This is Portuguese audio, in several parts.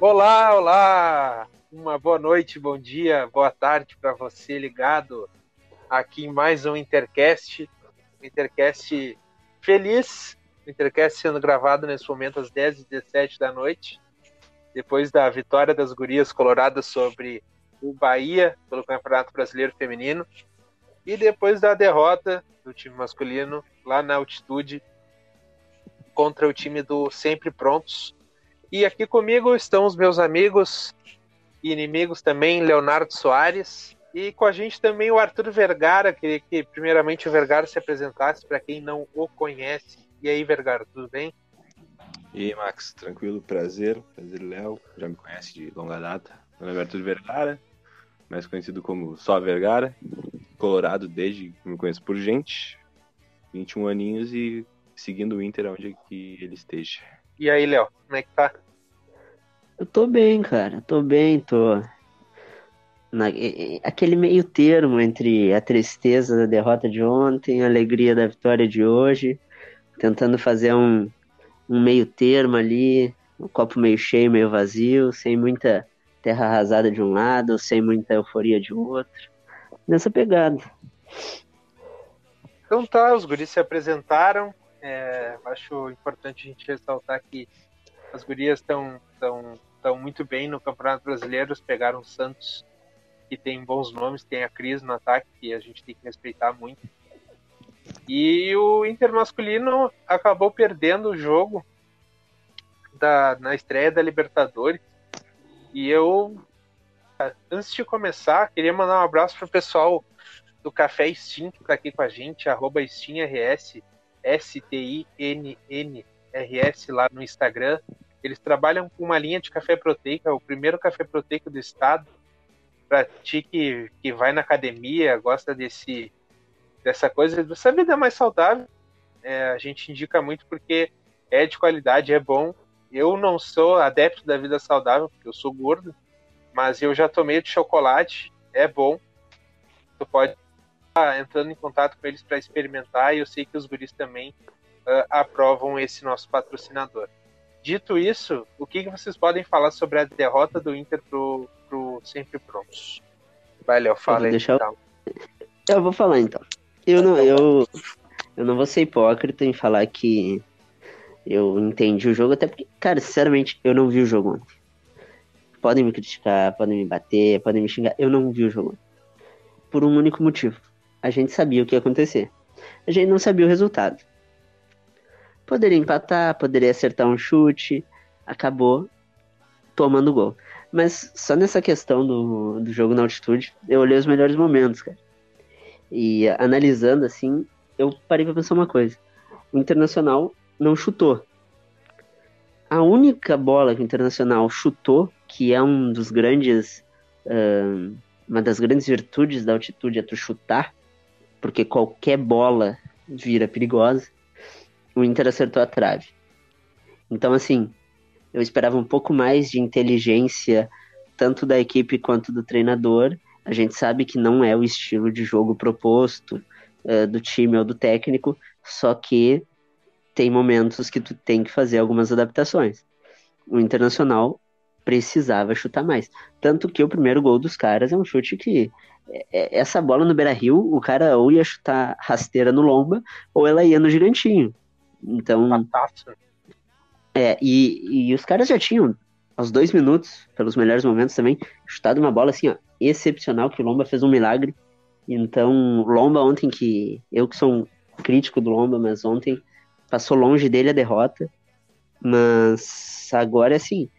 Olá, olá! Uma boa noite, bom dia, boa tarde para você ligado aqui em mais um Intercast. Intercast feliz, Intercast sendo gravado nesse momento às 10h17 da noite, depois da vitória das gurias coloradas sobre o Bahia pelo Campeonato Brasileiro Feminino e depois da derrota do time masculino lá na altitude contra o time do Sempre Prontos e aqui comigo estão os meus amigos e inimigos também, Leonardo Soares. E com a gente também o Arthur Vergara. Queria que primeiramente o Vergara se apresentasse para quem não o conhece. E aí, Vergara, tudo bem? E aí, Max, tranquilo? Prazer. Prazer, Léo. Já me conhece de longa data. Meu nome é Arthur Vergara, mais conhecido como Só Vergara. Colorado desde que me conheço por gente. 21 aninhos e seguindo o Inter onde que ele esteja. E aí, Léo, como é que tá? Eu tô bem, cara. Tô bem, tô. Na, aquele meio termo entre a tristeza da derrota de ontem, a alegria da vitória de hoje, tentando fazer um, um meio termo ali, um copo meio cheio, meio vazio, sem muita terra arrasada de um lado, sem muita euforia de outro. Nessa pegada. Então tá, os guris se apresentaram, é, acho importante a gente ressaltar que as gurias estão tão, tão muito bem no Campeonato Brasileiro, pegaram o Santos, que tem bons nomes, tem a Cris no ataque, que a gente tem que respeitar muito. E o Inter masculino acabou perdendo o jogo da, na estreia da Libertadores. E eu, antes de começar, queria mandar um abraço pro pessoal do Café Steam que tá aqui com a gente, arroba S-T-I-N-N-R-S lá no Instagram. Eles trabalham com uma linha de café proteico, o primeiro café proteico do estado. Para ti que, que vai na academia, gosta desse, dessa coisa, dessa vida mais saudável, é, a gente indica muito porque é de qualidade, é bom. Eu não sou adepto da vida saudável, porque eu sou gordo, mas eu já tomei de chocolate, é bom. Tu pode entrando em contato com eles para experimentar e eu sei que os guris também uh, aprovam esse nosso patrocinador. Dito isso, o que, que vocês podem falar sobre a derrota do Inter pro, pro Sempre Prontos? Vai, Léo, fala aí. Deixa então. eu... eu vou falar então. Eu não, eu, eu não vou ser hipócrita em falar que eu entendi o jogo, até porque, cara, sinceramente, eu não vi o jogo ontem. Podem me criticar, podem me bater, podem me xingar, eu não vi o jogo. Por um único motivo a gente sabia o que ia acontecer. A gente não sabia o resultado. Poderia empatar, poderia acertar um chute, acabou tomando gol. Mas só nessa questão do, do jogo na altitude, eu olhei os melhores momentos, cara. E analisando assim, eu parei pra pensar uma coisa. O Internacional não chutou. A única bola que o Internacional chutou, que é um dos grandes. Uh, uma das grandes virtudes da altitude é tu chutar, porque qualquer bola vira perigosa. O Inter acertou a trave. Então, assim, eu esperava um pouco mais de inteligência, tanto da equipe quanto do treinador. A gente sabe que não é o estilo de jogo proposto uh, do time ou do técnico, só que tem momentos que tu tem que fazer algumas adaptações. O Internacional precisava chutar mais. Tanto que o primeiro gol dos caras é um chute que é, é, essa bola no Beira Rio, o cara ou ia chutar rasteira no Lomba, ou ela ia no gigantinho. Então. Batata. É, e, e os caras já tinham, aos dois minutos, pelos melhores momentos também, chutado uma bola assim, ó, excepcional, que o Lomba fez um milagre. Então, Lomba ontem, que eu que sou um crítico do Lomba, mas ontem passou longe dele a derrota. Mas agora, assim,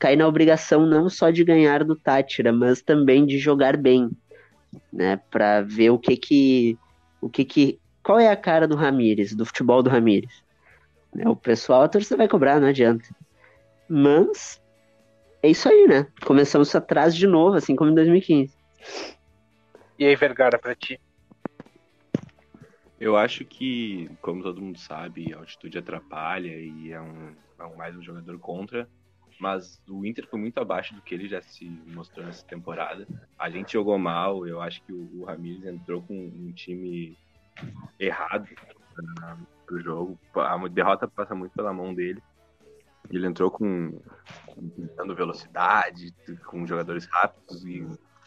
cai na obrigação não só de ganhar do Tátira, mas também de jogar bem, né? Para ver o que que o que que qual é a cara do Ramires, do futebol do Ramires. Né? O pessoal a torcida vai cobrar, não adianta. Mas é isso aí, né? Começamos atrás de novo, assim como em 2015. E aí, Vergara, para ti? Eu acho que, como todo mundo sabe, a altitude atrapalha e é um, é um mais um jogador contra mas o Inter foi muito abaixo do que ele já se mostrou nessa temporada. A gente jogou mal, eu acho que o, o Ramires entrou com um time errado para o jogo. A derrota passa muito pela mão dele. Ele entrou com dando velocidade, com jogadores rápidos e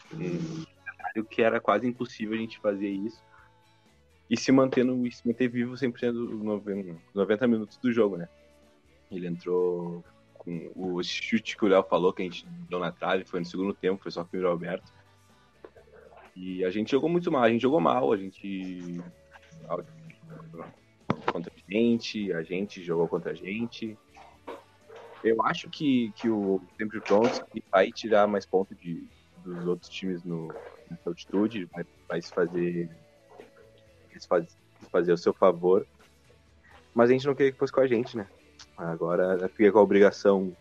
cenário que era quase impossível a gente fazer isso e se mantendo se manter vivo 100% dos 90 minutos do jogo, né? Ele entrou com o chute que o Léo falou que a gente deu na trave, foi no segundo tempo, foi só com o Alberto. E a gente jogou muito mal, a gente jogou mal, a gente contra a gente, a gente jogou contra a gente. Eu acho que, que o Sempre Pronto vai tirar mais pontos de, dos outros times no, altitude, vai, vai se fazer, faz, fazer o seu favor. Mas a gente não queria que fosse com a gente, né? Agora fica com a obrigação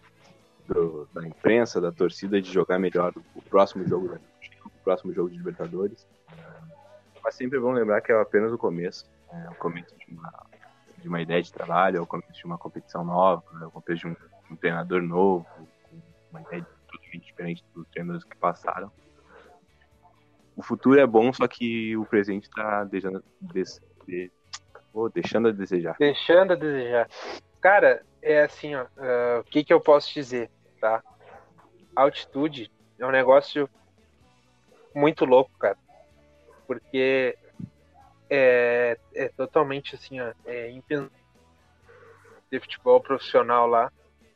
do, da imprensa, da torcida, de jogar melhor o próximo jogo, né? o próximo jogo de Libertadores. Mas sempre vão lembrar que é apenas o começo. É o começo de uma, de uma ideia de trabalho, é o começo de uma competição nova, é o começo de um, um treinador novo, uma ideia totalmente diferente dos treinadores que passaram. O futuro é bom, só que o presente está deixando, de, de, oh, deixando a desejar. Deixando a desejar. Cara, é assim, ó, uh, o que, que eu posso dizer, tá? altitude é um negócio muito louco, cara. Porque é, é totalmente assim, ó, é de futebol profissional lá.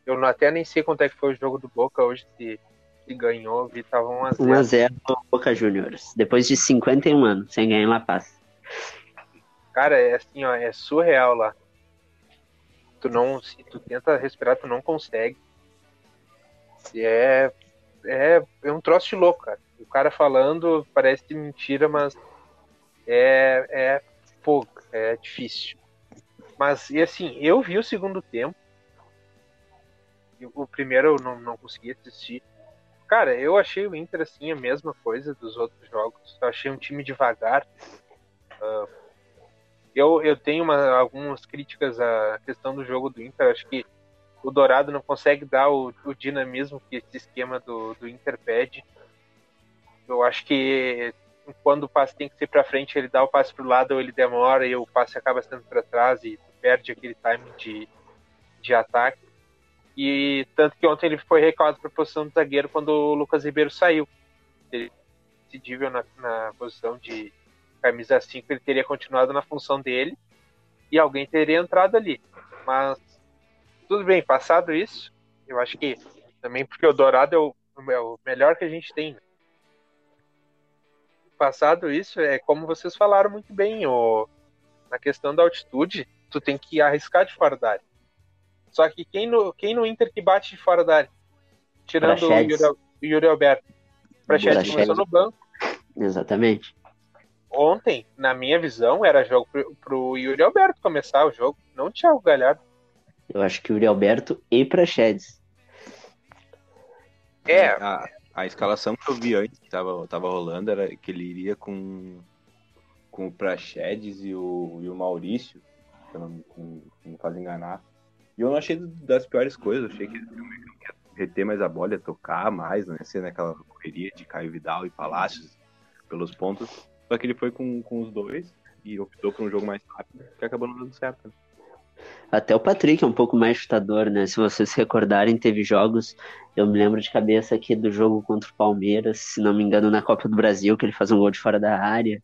Eu não, até nem sei quanto é que foi o jogo do Boca hoje, se, se ganhou, vi, tava 1x0. 1x0 Boca Juniors, depois de 51 anos, sem ganhar em La Paz. Cara, é assim, ó, é surreal lá tu não, se tu tenta respirar, tu não consegue. E é, é, é um troço de louco, cara. O cara falando parece mentira, mas é, é fogo, é difícil. Mas, e assim, eu vi o segundo tempo. O primeiro eu não, não consegui assistir. Cara, eu achei o Inter assim a mesma coisa dos outros jogos. Eu achei um time devagar. Uh, eu, eu tenho uma, algumas críticas à questão do jogo do Inter. Acho que o Dourado não consegue dar o, o dinamismo que esse esquema do, do Inter pede. Eu acho que quando o passe tem que ser para frente, ele dá o passe para o lado ou ele demora e o passe acaba sendo para trás e perde aquele timing de, de ataque. E tanto que ontem ele foi recuado para a posição do zagueiro quando o Lucas Ribeiro saiu. Ele decidível na, na posição de, camisa 5 ele teria continuado na função dele e alguém teria entrado ali. Mas tudo bem, passado isso, eu acho que também porque o Dourado é o, é o melhor que a gente tem. Né? Passado isso, é como vocês falaram muito bem, o, na questão da altitude, tu tem que arriscar de fora da área. Só que quem no, quem no Inter que bate de fora da área? Tirando o Yuri, Yuri Alberto. Prachedes começou no banco. Exatamente ontem, na minha visão, era jogo pro, pro Yuri Alberto começar o jogo, não o Thiago Galhardo. Eu acho que o Yuri Alberto e Praxedes. É. A, a, escalação que eu vi antes, que tava, tava rolando, era que ele iria com, com o Praxedes e o, e o Maurício, que não, não, não faz enganar. E eu não achei das piores coisas, eu achei que ele ia reter mais a bola, tocar mais, ser naquela correria de Caio Vidal e Palácios pelos pontos. Só que ele foi com, com os dois e optou por um jogo mais rápido, que acabou não dando certo. Né? Até o Patrick é um pouco mais chutador, né? Se vocês se recordarem, teve jogos. Eu me lembro de cabeça aqui do jogo contra o Palmeiras, se não me engano, na Copa do Brasil, que ele faz um gol de fora da área.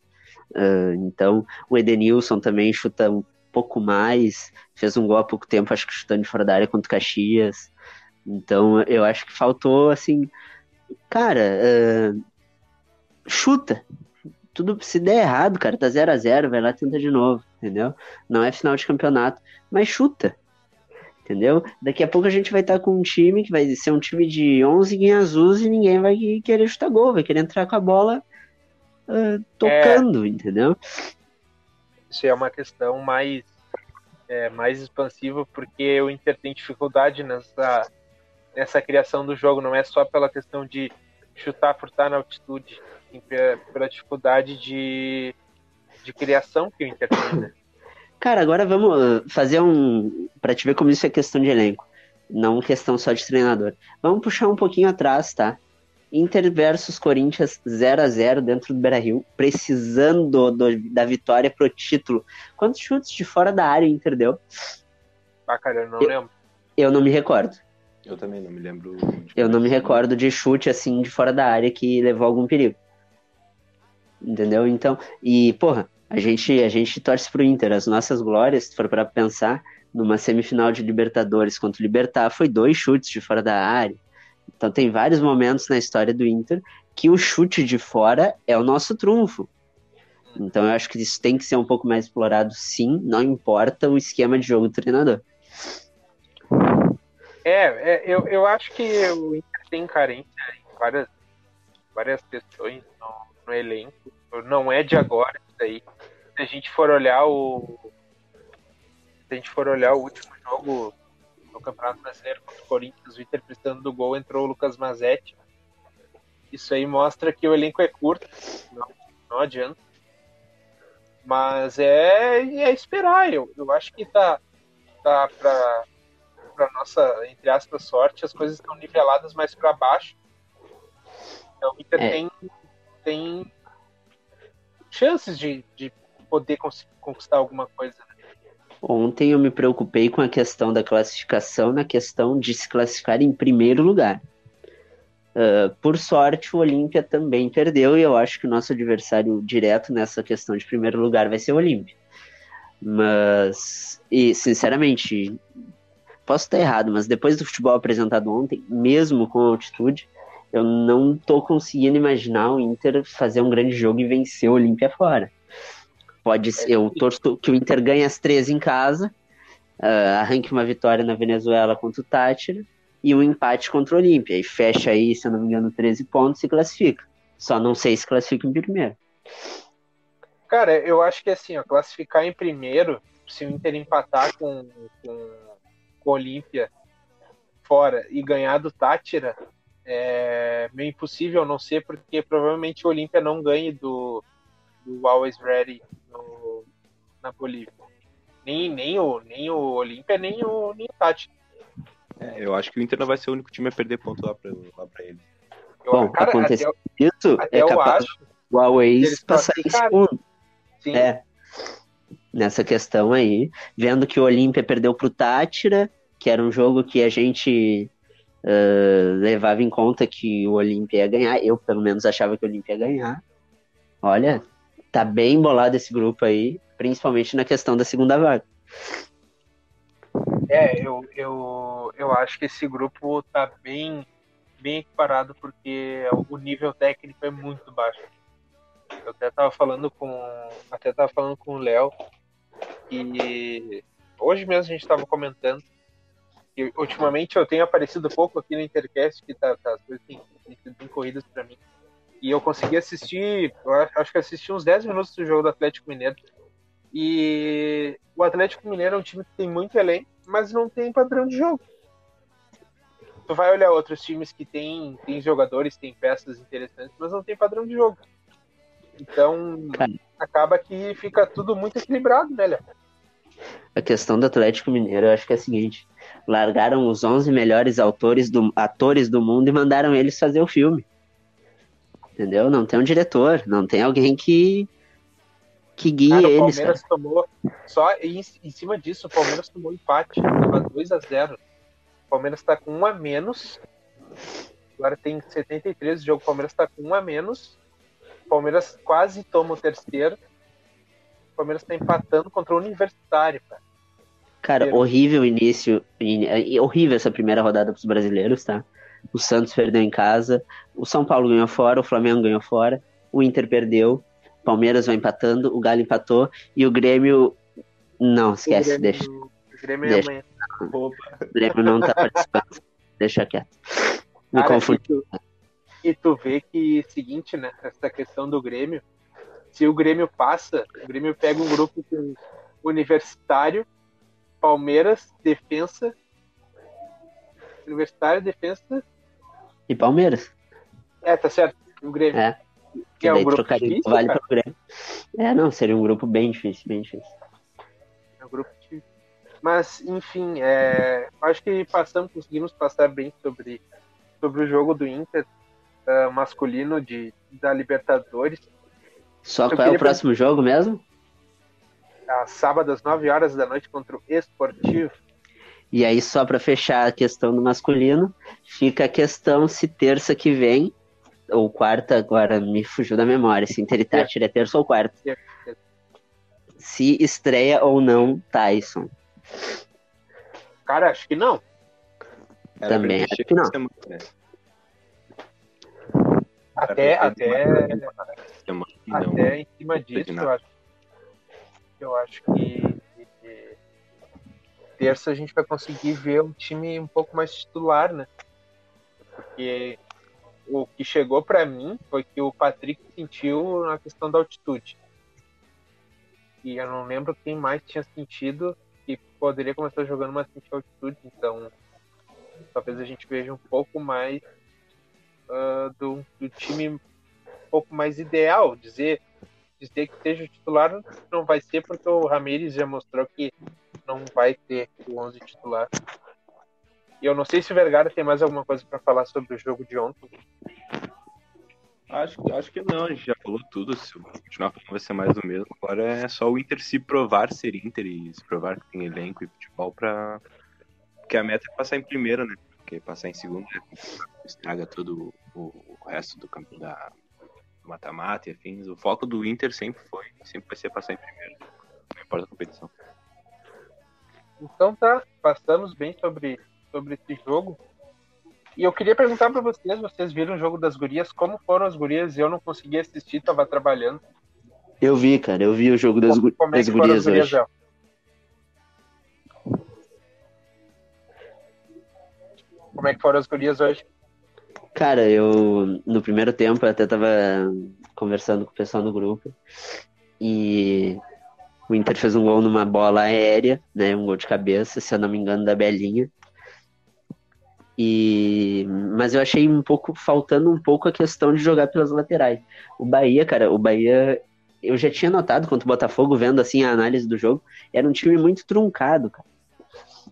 Uh, então, o Edenilson também chuta um pouco mais. Fez um gol há pouco tempo, acho que chutando de fora da área contra o Caxias. Então, eu acho que faltou, assim. Cara, uh, chuta, tudo se der errado, cara, tá 0 a 0 vai lá e tenta de novo, entendeu? Não é final de campeonato, mas chuta. Entendeu? Daqui a pouco a gente vai estar tá com um time que vai ser um time de 11 guinhas azuis e ninguém vai querer chutar gol, vai querer entrar com a bola uh, tocando, é... entendeu? Isso é uma questão mais é, mais expansiva porque o Inter tem dificuldade nessa nessa criação do jogo, não é só pela questão de chutar por estar na altitude, assim, pela dificuldade de, de criação que o Inter tem, né? Cara, agora vamos uh, fazer um. Pra te ver como isso é questão de elenco, não questão só de treinador. Vamos puxar um pouquinho atrás, tá? Inter versus Corinthians 0 a 0 dentro do Beira Rio, precisando do, da vitória pro título. Quantos chutes de fora da área o Inter deu? Ah, cara, eu não eu, lembro. Eu não me recordo. Eu também não me lembro. Eu não me recordo de chute assim de fora da área que levou algum perigo. Entendeu? Então, e porra, a gente a gente torce pro Inter. As nossas glórias, se for para pensar, numa semifinal de Libertadores contra o Libertar, foi dois chutes de fora da área. Então tem vários momentos na história do Inter que o chute de fora é o nosso trunfo. Então eu acho que isso tem que ser um pouco mais explorado, sim, não importa o esquema de jogo do treinador. É, é eu, eu acho que o Inter tem carência em várias, várias questões no, no elenco. Não é de agora isso daí. Se a gente for olhar o. Se a gente for olhar o último jogo no Campeonato Brasileiro contra o Corinthians, o Inter precisando do gol, entrou o Lucas Mazetti. Isso aí mostra que o elenco é curto, não, não adianta. Mas é, é esperar, eu, eu acho que tá, tá para para nossa, entre aspas, sorte, as coisas estão niveladas mais para baixo. Então o Inter é. tem, tem chances de, de poder conquistar alguma coisa. Né? Ontem eu me preocupei com a questão da classificação, na questão de se classificar em primeiro lugar. Uh, por sorte, o Olímpia também perdeu, e eu acho que o nosso adversário direto nessa questão de primeiro lugar vai ser o Olímpia. Mas, e sinceramente, posso estar errado, mas depois do futebol apresentado ontem, mesmo com altitude, eu não estou conseguindo imaginar o Inter fazer um grande jogo e vencer o Olímpia fora. Pode ser, eu torço que o Inter ganhe as três em casa, uh, arranque uma vitória na Venezuela contra o Tátira e um empate contra o Olímpia. E fecha aí, se eu não me engano, 13 pontos e classifica. Só não sei se classifica em primeiro. Cara, eu acho que assim, ó, classificar em primeiro, se o Inter empatar com, com, com o Olímpia fora e ganhar do Tátira, é meio impossível não ser, porque provavelmente o Olímpia não ganhe do, do Always Ready no, na Bolívia. Nem, nem o, nem o Olímpia, nem o, nem o Tátira. É, eu acho que o Inter não vai ser o único time a perder ponto lá pra, lá pra ele. Bom, cara, acontecer isso, é capaz o Huawei passar em segundo. Sim. É. Nessa questão aí, vendo que o Olímpia perdeu pro Tátira, que era um jogo que a gente uh, levava em conta que o Olímpia ia ganhar. Eu, pelo menos, achava que o Olímpia ia ganhar. Olha, tá bem bolado esse grupo aí, principalmente na questão da segunda vaga. É, eu, eu, eu acho que esse grupo tá bem, bem equiparado porque o nível técnico é muito baixo. Eu até tava falando com até tava falando com o Léo e hoje mesmo a gente tava comentando que ultimamente eu tenho aparecido pouco aqui no Intercast que tá, tá as coisas têm sido bem corridas para mim. E eu consegui assistir, eu acho que assisti uns 10 minutos do jogo do Atlético Mineiro. E o Atlético Mineiro é um time que tem muito elenco, mas não tem padrão de jogo. Tu vai olhar outros times que tem, tem jogadores, tem peças interessantes, mas não tem padrão de jogo. Então, acaba que fica tudo muito equilibrado, né, Léo? A questão do Atlético Mineiro, eu acho que é a seguinte: largaram os 11 melhores autores do, atores do mundo e mandaram eles fazer o filme. Entendeu? Não tem um diretor, não tem alguém que que guia cara, eles. O Palmeiras cara. tomou. Só em, em, cima disso, o Palmeiras tomou empate. Tava 2x0. O Palmeiras tá com 1 a menos. Agora tem 73 de jogo. O Palmeiras tá com 1 a menos. O Palmeiras quase toma o terceiro. O Palmeiras tá empatando contra o Universitário, cara. Cara, horrível o início. Horrível essa primeira rodada pros brasileiros, tá? O Santos perdeu em casa. O São Paulo ganhou fora. O Flamengo ganhou fora. O Inter perdeu. Palmeiras vai empatando, o Galo empatou e o Grêmio. Não, esquece, o Grêmio, deixa. O Grêmio é deixa. amanhã. O Grêmio não tá participando. deixa quieto. Me Cara, confundi. E tu, e tu vê que, seguinte, né? Essa questão do Grêmio. Se o Grêmio passa, o Grêmio pega um grupo com Universitário, Palmeiras, Defensa. Universitário, Defensa. E Palmeiras. É, tá certo. O Grêmio. É. Que é um grupo difícil, vale para o Grêmio. É, não, seria um grupo bem difícil, bem difícil. É um grupo difícil. Mas, enfim, é, acho que passamos, conseguimos passar bem sobre, sobre o jogo do Inter uh, masculino de, da Libertadores. Só Eu qual é o próximo jogo mesmo? A sábado às 9 horas da noite contra o Esportivo. E aí, só para fechar a questão do masculino, fica a questão se terça que vem, ou quarta, agora me fugiu da memória, se Inter e Tátira é terça ou quarta. Se estreia ou não Tyson. Cara, acho que não. Era Também pra acho que não. semana, né? Até, até, até em cima disso, eu acho, eu acho que, terça a gente vai conseguir ver um time um pouco mais titular, né? Porque o que chegou pra mim foi que o Patrick sentiu na questão da altitude. E eu não lembro quem mais tinha sentido que poderia começar jogando, mas sentiu altitude. Então, talvez a gente veja um pouco mais ah, do, do time um pouco mais ideal. Dizer, dizer que seja o titular não vai ser, porque o Ramires já mostrou que não vai ter o 11 titular. E eu não sei se o Vergara tem mais alguma coisa para falar sobre o jogo de ontem. Acho, acho que não, a gente já falou tudo. Se continuar falando, vai ser mais do mesmo. Agora é só o Inter se provar ser Inter e se provar que tem elenco e futebol pra. Porque a meta é passar em primeiro, né? Porque passar em segundo é estraga todo o, o resto do campo da do mata-mata e afins. O foco do Inter sempre foi, sempre vai ser passar em primeiro. Não importa a competição. Então tá, passamos bem sobre, sobre esse jogo. E eu queria perguntar para vocês, vocês viram o jogo das gurias? Como foram as gurias? Eu não consegui assistir, tava trabalhando. Eu vi, cara, eu vi o jogo das, Como é das gurias as gurias, hoje. Como é que foram as gurias hoje? Cara, eu no primeiro tempo até tava conversando com o pessoal no grupo e o Inter fez um gol numa bola aérea, né? Um gol de cabeça, se eu não me engano, da Belinha. E mas eu achei um pouco faltando um pouco a questão de jogar pelas laterais. O Bahia, cara, o Bahia eu já tinha notado contra o Botafogo vendo assim a análise do jogo, era um time muito truncado, cara.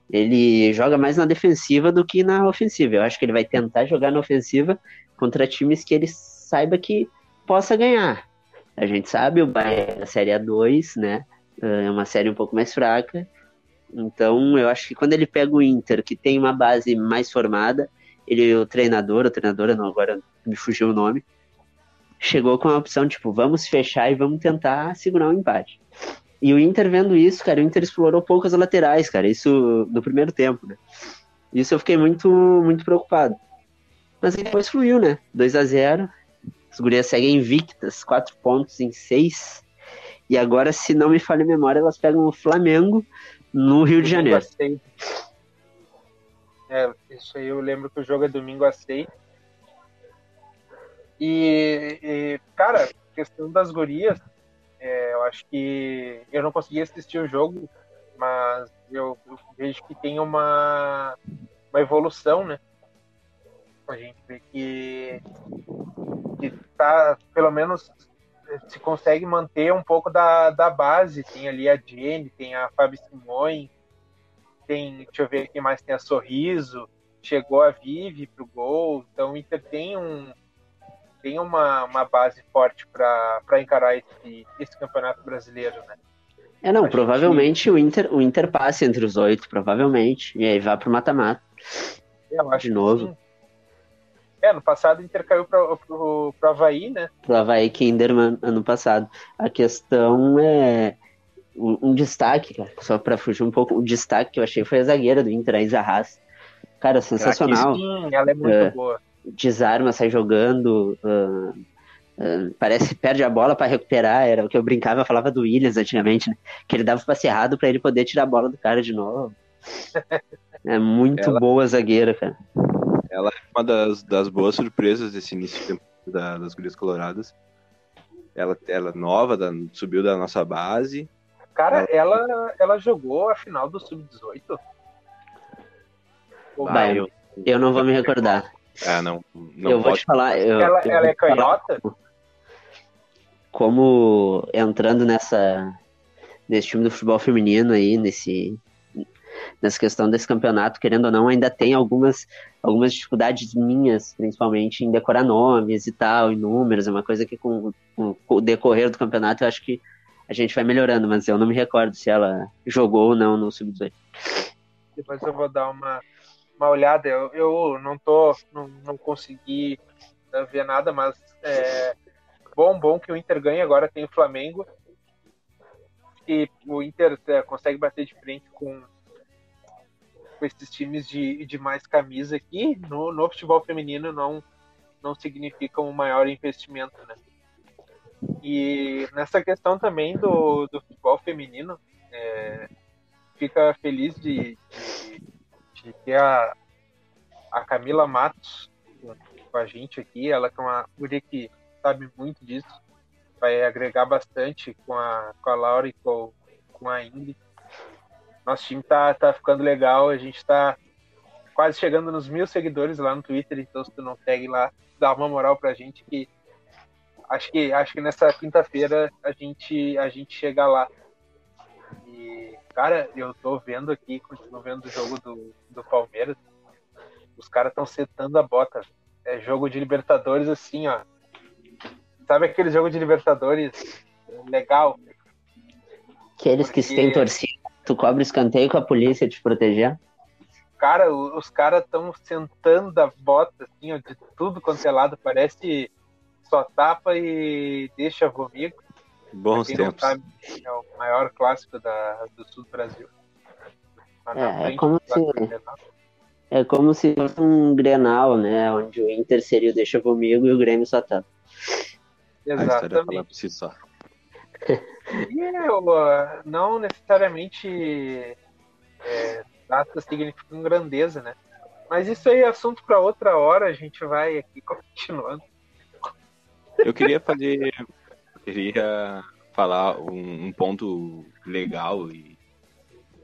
Ele joga mais na defensiva do que na ofensiva. Eu acho que ele vai tentar jogar na ofensiva contra times que ele saiba que possa ganhar. A gente sabe, o Bahia é da Série A2, né? É uma série um pouco mais fraca. Então, eu acho que quando ele pega o Inter, que tem uma base mais formada, ele, o treinador, o treinadora, não, agora me fugiu o nome, chegou com a opção, tipo, vamos fechar e vamos tentar segurar um empate. E o Inter vendo isso, cara, o Inter explorou poucas laterais, cara, isso no primeiro tempo, né? Isso eu fiquei muito, muito preocupado. Mas aí depois fluiu, né? 2 a 0 As gurias seguem invictas, 4 pontos em 6. E agora, se não me falha a memória, elas pegam o Flamengo no Rio de Janeiro. É, isso aí eu lembro que o jogo é domingo às seis. E, e, cara, questão das gurias, é, eu acho que eu não consegui assistir o jogo, mas eu, eu vejo que tem uma, uma evolução, né? A gente vê que, que tá, pelo menos, se consegue manter um pouco da, da base. Tem ali a Jenny, tem a Fabi Simões, tem, deixa eu ver quem mais tem a Sorriso, chegou a Vive pro gol, então o Inter tem um tem uma, uma base forte para encarar esse, esse campeonato brasileiro, né? É, não, A provavelmente o Inter, o Inter passe entre os oito, provavelmente. E aí vai pro mata-mata. Eu acho De que novo. sim. É, no passado o Inter caiu pro, pro Havaí, né? Pro Havaí Kinderman ano passado. A questão é. Um, destaque, cara, só pra fugir um pouco, o destaque que eu achei foi a zagueira do Inter, a Isa Haas. Cara, sensacional. Sim, ela é muito É. boa. Desarma, sai jogando. ah, ah, parece que perde a bola pra recuperar. Era o que eu brincava, eu falava do Williams antigamente, né? Que ele dava o passe errado pra ele poder tirar a bola do cara de novo. É muito Ela- boa a zagueira, cara. Ela é uma das, das boas surpresas desse início de temporada da- das Gurias Coloradas. Ela, ela é nova, da- subiu da nossa base. Cara, ela, ela jogou a final do Sub-18. Ou Vai, não? eu, eu não vou me recordar. Ah, não. não eu vou pode. te falar. Eu, ela, eu ela vou é falar canhota? como entrando nessa nesse time do futebol feminino aí, nesse nessa questão desse campeonato, querendo ou não, ainda tem algumas algumas dificuldades minhas, principalmente em decorar nomes e tal, e números, é uma coisa que com, com o decorrer do campeonato eu acho que a gente vai melhorando, mas eu não me recordo se ela jogou ou não no sub-18. depois eu vou dar uma, uma olhada. Eu, eu não tô, não, não consegui uh, ver nada, mas é bom, bom que o Inter ganhe. Agora tem o Flamengo. E o Inter é, consegue bater de frente com, com esses times de, de mais camisa aqui. No, no futebol feminino não, não significa um maior investimento, né? E nessa questão também do, do futebol feminino, é, fica feliz de, de, de, ter a, a Camila Matos com, a gente aqui. Ela que é uma mulher que sabe muito disso, vai agregar bastante com a, com a Laura e com, com a Ingrid. Nosso time tá, tá ficando legal, a gente tá quase chegando nos mil seguidores lá no Twitter, então se tu não segue lá, dá uma moral pra gente que acho que acho que nessa quinta-feira a gente a gente chega lá. Cara, eu tô vendo aqui, continuo vendo o jogo do, do Palmeiras. Os caras estão setando a bota. É jogo de Libertadores assim, ó. Sabe aquele jogo de Libertadores legal? Aqueles Porque... que têm torcida, tu cobre escanteio com a polícia te proteger? Cara, os caras estão sentando a bota assim, ó, de tudo quanto é lado. Parece só tapa e deixa comigo. Bons tempos. Sabe, é o maior clássico da, do sul do Brasil. É, é, como se, é como se fosse um Grenal, né? Onde o Inter seria o deixa comigo e o Grêmio só tapa. Exatamente. Si só. e eu, não necessariamente é, datas significam grandeza, né? Mas isso aí é assunto para outra hora, a gente vai aqui continuando. Eu queria fazer. Queria falar um, um, ponto legal e,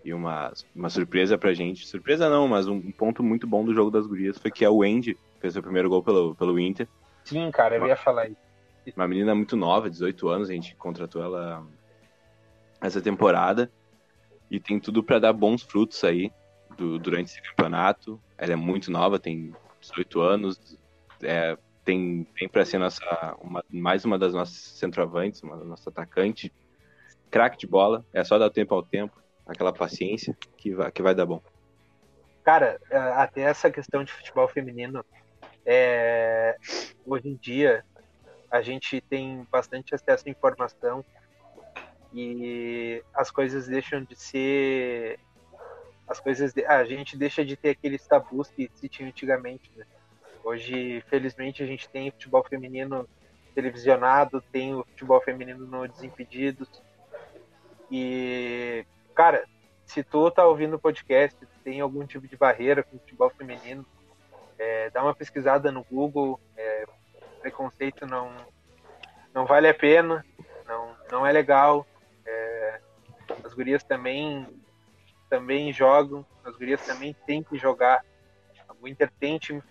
e uma, uma surpresa pra gente. Surpresa não, mas um, ponto muito bom do jogo das gurias foi que a Wendy fez o primeiro gol pelo, pelo Inter. Sim, cara, eu ia falar isso. Uma menina muito nova, 18 anos, a gente contratou ela essa temporada e tem tudo para dar bons frutos aí do, durante esse campeonato. Ela é muito nova, tem 18 anos, é, tem, para ser nossa, uma, mais uma das nossas centroavantes, uma nossa atacante. Craque de bola, é só dar tempo ao tempo, aquela paciência que vai, que vai dar bom. Cara, até essa questão de futebol feminino, é, hoje em dia a gente tem bastante acesso à informação e as coisas deixam de ser as coisas a gente deixa de ter aqueles tabus que se tinha antigamente né? Hoje, felizmente, a gente tem futebol feminino televisionado, tem o futebol feminino no Desimpedidos. E, cara, se tu tá ouvindo o podcast, tem algum tipo de barreira com futebol feminino, é, dá uma pesquisada no Google. É, preconceito não, não vale a pena, não, não é legal. É, as gurias também, também jogam, as gurias também têm que jogar o Inter tem time,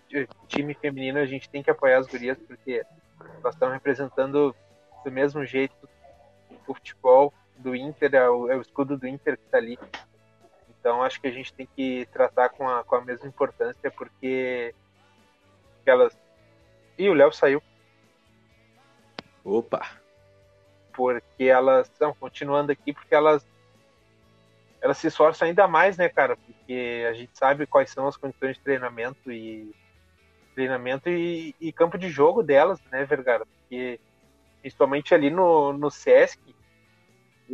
time feminino, a gente tem que apoiar as gurias, porque elas estão representando do mesmo jeito o futebol do Inter, é o, é o escudo do Inter que está ali. Então acho que a gente tem que tratar com a, com a mesma importância, porque elas. Ih, o Léo saiu. Opa! Porque elas estão continuando aqui, porque elas ela se esforça ainda mais, né, cara? Porque a gente sabe quais são as condições de treinamento e treinamento e, e campo de jogo delas, né, Vergara? Porque principalmente ali no, no Sesc,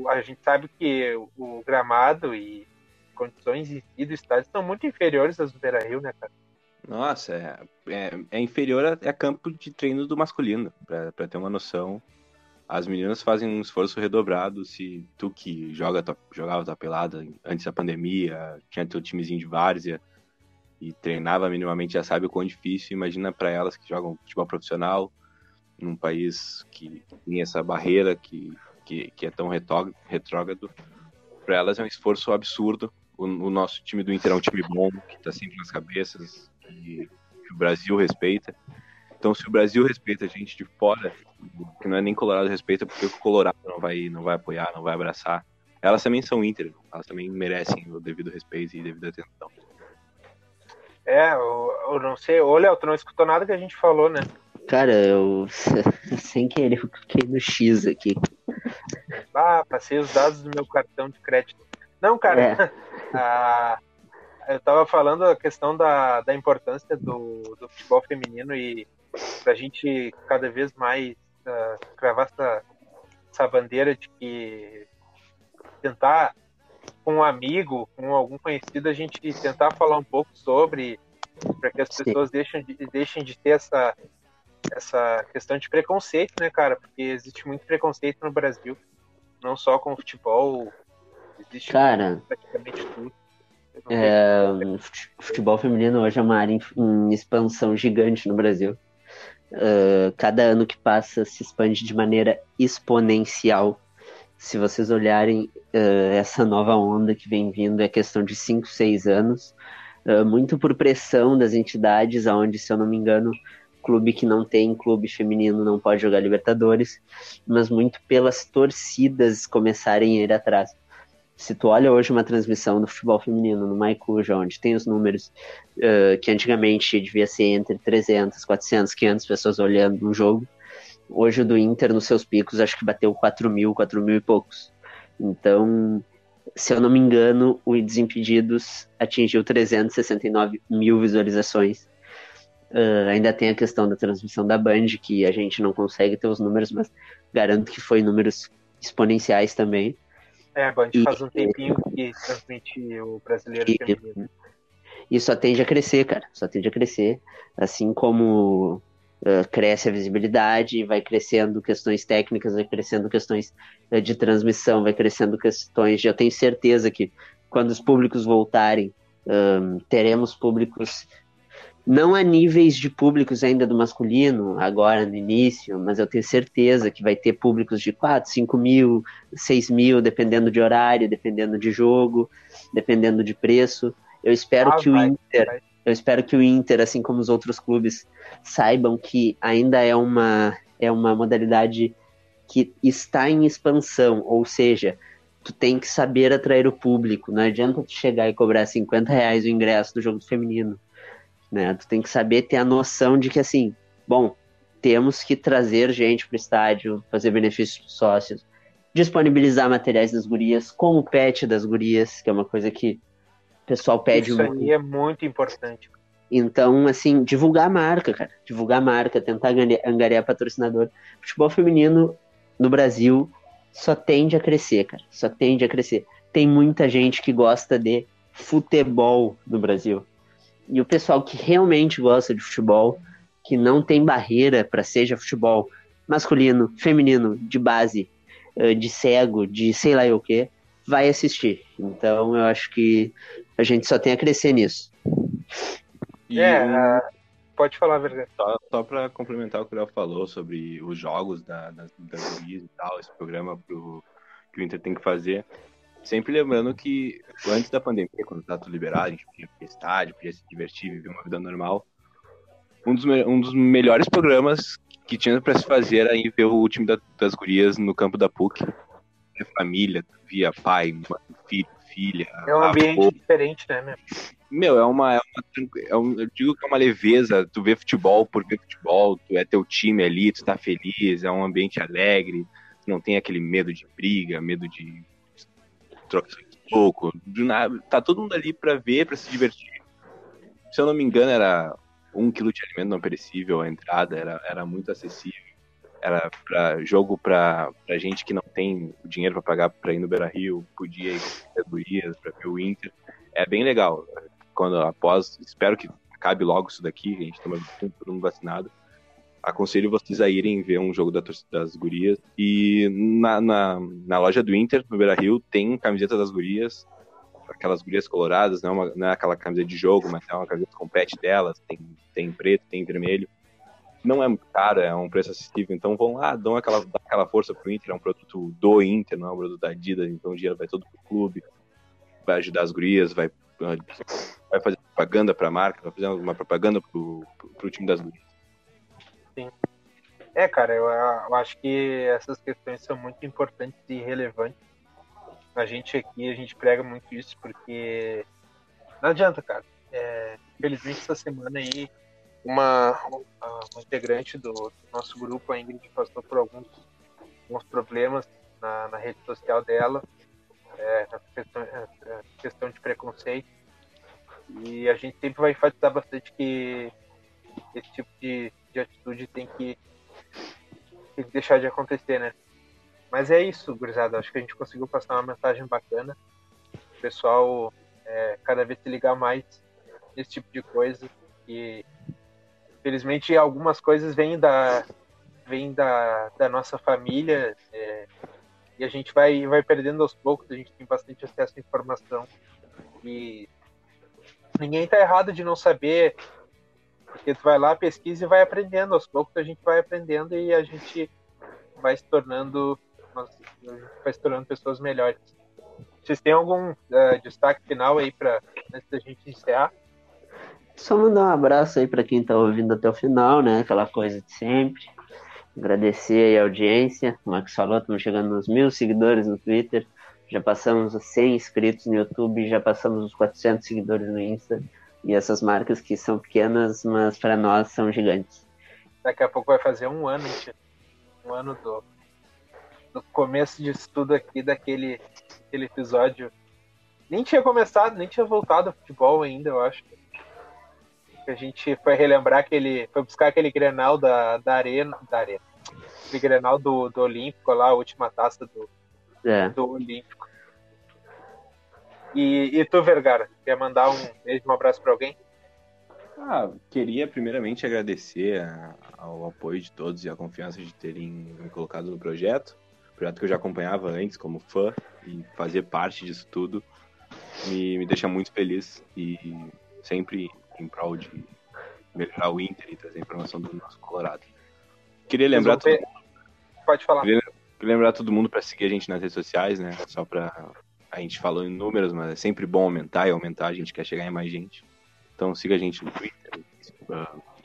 a gente sabe que o gramado e condições em si do estádio são muito inferiores às do Beira Rio, né, cara? Nossa, é, é, é inferior a, a, campo de treino do masculino, para ter uma noção as meninas fazem um esforço redobrado. Se tu que joga, jogava tua pelada antes da pandemia, tinha teu timezinho de várzea e treinava minimamente, já sabe o quão difícil. Imagina para elas que jogam futebol profissional num país que tem essa barreira que, que, que é tão retrógrado. Para elas é um esforço absurdo. O, o, nosso time do Inter é um time bom, que está sempre nas cabeças, e que o Brasil respeita. Então, se o Brasil respeita a gente de fora, que não é nem Colorado respeita, porque o Colorado não vai, não vai apoiar, não vai abraçar. Elas também são Inter, elas também merecem o devido respeito e devido atenção. É, eu, eu não sei. Ô, Léo, tu não escutou nada que a gente falou, né? Cara, eu sem querer eu cliquei no X aqui. Ah, passei os dados do meu cartão de crédito. Não, cara. É. a, eu tava falando a questão da, da importância do, do futebol feminino e pra gente cada vez mais uh, cravar essa, essa bandeira de que tentar com um amigo, com algum conhecido, a gente tentar falar um pouco sobre, para que as Sim. pessoas deixem de, deixem de ter essa, essa questão de preconceito, né, cara? Porque existe muito preconceito no Brasil, não só com o futebol, existe cara, praticamente tudo. É, futebol feminino hoje é uma área em, em expansão gigante no Brasil. Uh, cada ano que passa se expande de maneira exponencial. Se vocês olharem uh, essa nova onda que vem vindo, é questão de 5, 6 anos, uh, muito por pressão das entidades, aonde, se eu não me engano, clube que não tem clube feminino não pode jogar Libertadores, mas muito pelas torcidas começarem a ir atrás. Se tu olha hoje uma transmissão do futebol feminino no Maicuja, onde tem os números uh, que antigamente devia ser entre 300, 400, 500 pessoas olhando um jogo, hoje o do Inter nos seus picos acho que bateu 4 mil, 4 mil e poucos. Então, se eu não me engano, o Desimpedidos atingiu 369 mil visualizações. Uh, ainda tem a questão da transmissão da Band, que a gente não consegue ter os números, mas garanto que foi números exponenciais também. É, a Band e, faz um tempinho que transmite o brasileiro e, feminino. E só tende a crescer, cara. Só tende a crescer. Assim como uh, cresce a visibilidade, vai crescendo questões técnicas, vai crescendo questões uh, de transmissão, vai crescendo questões de. Eu tenho certeza que quando os públicos voltarem, um, teremos públicos não a níveis de públicos ainda do masculino, agora no início, mas eu tenho certeza que vai ter públicos de 4, 5 mil, 6 mil, dependendo de horário, dependendo de jogo, dependendo de preço. Eu espero ah, que vai, o Inter, vai. eu espero que o Inter, assim como os outros clubes, saibam que ainda é uma, é uma modalidade que está em expansão, ou seja, tu tem que saber atrair o público. Não adianta tu chegar e cobrar 50 reais o ingresso do jogo feminino né? Tu tem que saber ter a noção de que assim, bom, temos que trazer gente para o estádio, fazer benefícios para sócios, disponibilizar materiais das gurias, como o pet das gurias, que é uma coisa que o pessoal pede Isso muito. Isso aí é muito importante. Então, assim, divulgar a marca, cara. Divulgar a marca, tentar angariar patrocinador. Futebol feminino no Brasil só tende a crescer, cara. Só tende a crescer. Tem muita gente que gosta de futebol no Brasil e o pessoal que realmente gosta de futebol, que não tem barreira para seja futebol masculino, feminino, de base, eh, de cego, de sei lá o que, vai assistir. Então eu acho que a gente só tem a crescer nisso. E é, uh, pode falar, verdade. Só, só para complementar o que o Léo falou sobre os jogos da, das, das e tal, esse programa pro, que o Inter tem que fazer. Sempre lembrando que antes da pandemia, quando tá tudo liberado, a gente podia ir estádio, podia se divertir, viver uma vida normal. Um dos, um dos melhores programas que tinha para se fazer era ir ver o time da, das gurias no campo da PUC. Via família, via pai, filho, filha. É um ambiente avô. diferente, né, meu? Meu, é uma, é uma é um, eu digo que é uma leveza, tu vê futebol por ver futebol, tu é teu time ali, tu tá feliz, é um ambiente alegre, não tem aquele medo de briga, medo de troca pouco, nada, tá todo mundo ali para ver, para se divertir. Se eu não me engano, era um quilo de alimento não perecível a entrada, era, era muito acessível. Era para jogo para gente que não tem o dinheiro para pagar para ir no Beira Rio, podia ir com para ver o Inter. É bem legal. Quando após, espero que acabe logo isso daqui, a gente toma todo mundo vacinado aconselho vocês a irem ver um jogo da das gurias. E na, na, na loja do Inter, no Beira Rio, tem camiseta das gurias, aquelas gurias coloradas, não é, uma, não é aquela camiseta de jogo, mas é uma camiseta com pet delas, tem, tem preto, tem vermelho. Não é muito caro, é um preço acessível, então vão lá, dão aquela, dão aquela força pro Inter, é um produto do Inter, não é um produto da Adidas, então o dinheiro vai todo pro clube, vai ajudar as gurias, vai, vai fazer propaganda pra marca, vai fazer uma propaganda pro, pro, pro time das gurias. Sim. É, cara, eu, eu, acho que essas questões são muito importantes e relevantes. A gente aqui, a gente prega muito isso porque não adianta, cara. É, infelizmente, essa semana aí, uma, uma integrante do, do, nosso grupo, a Ingrid, passou por alguns, alguns problemas na, na rede social dela, é, questão, é, questão de preconceito. E a gente sempre vai enfatizar bastante que esse tipo de, de atitude tem que, tem que deixar de acontecer, né? Mas é isso, gurizada. Acho que a gente conseguiu passar uma mensagem bacana. O pessoal é, cada vez se ligar mais nesse tipo de coisa. E felizmente algumas coisas vêm da, vêm da, da nossa família. É, e a gente vai, vai perdendo aos poucos, a gente tem bastante acesso à informação. E ninguém está errado de não saber, porque tu vai lá, pesquisa e vai aprendendo. Aos poucos a gente vai aprendendo e a gente vai se tornando, vai se tornando pessoas melhores. Vocês têm algum uh, destaque final aí para antes da gente encerrar? Só mandar um abraço aí para quem está ouvindo até o final, né? Aquela coisa de sempre. Agradecer a audiência. O Max falou, estamos chegando nos mil seguidores no Twitter. Já passamos os 100 inscritos no YouTube, já passamos os 400 seguidores no Insta. E essas marcas que são pequenas, mas para nós são gigantes. Daqui a pouco vai fazer um ano, gente. Um ano do, do começo disso tudo aqui, daquele aquele episódio. Nem tinha começado, nem tinha voltado ao futebol ainda, eu acho. A gente foi relembrar aquele. Foi buscar aquele grenal da, da arena. Da arena. Aquele grenal do, do Olímpico lá, a última taça do, é. do Olímpico. E, e tu, Vergara, quer mandar um beijo, um abraço para alguém? Ah, queria primeiramente agradecer a, ao apoio de todos e a confiança de terem me colocado no projeto. Projeto que eu já acompanhava antes como fã e fazer parte disso tudo me, me deixa muito feliz e sempre em prol de melhorar o Inter e trazer informação do nosso Colorado. Queria lembrar todo mundo, Pode falar. Queria, queria lembrar todo mundo para seguir a gente nas redes sociais, né? Só para a gente falou em números, mas é sempre bom aumentar e aumentar, a gente quer chegar em mais gente. Então siga a gente no Twitter,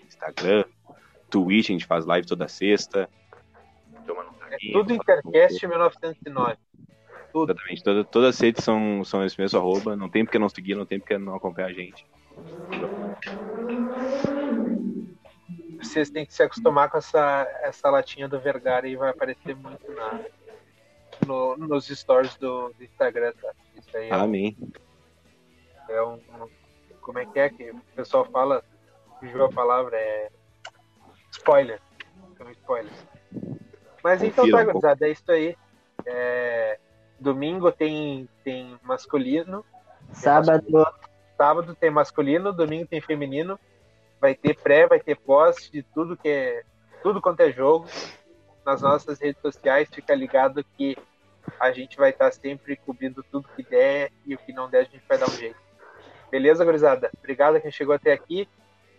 Instagram, Twitch, a gente faz live toda sexta. É tudo Intercast 1909. Tudo. Exatamente, toda, todas as redes são, são esse mesmo arroba, não tem porque não seguir, não tem porque não acompanhar a gente. Vocês têm que se acostumar com essa, essa latinha do Vergara e vai aparecer muito na, no, nos stories do, do Instagram, tá? Isso aí é Amém. Um, é um, Como é que é que o pessoal fala? Fugiu a palavra, é. Spoiler. São spoilers. Mas então tá, um gurizada, é isso aí. É, domingo tem, tem masculino. Sábado. Tem masculino. Sábado tem masculino, domingo tem feminino. Vai ter pré, vai ter pós de tudo que é. Tudo quanto é jogo. Nas nossas redes sociais, fica ligado que a gente vai estar sempre cobrindo tudo que der e o que não der a gente vai dar um jeito. Beleza, gurizada? Obrigado a quem chegou até aqui.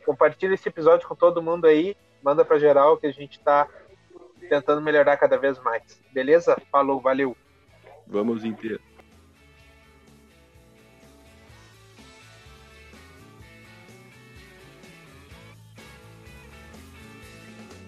Compartilha esse episódio com todo mundo aí. Manda para geral que a gente está tentando melhorar cada vez mais. Beleza? Falou, valeu. Vamos inteiro.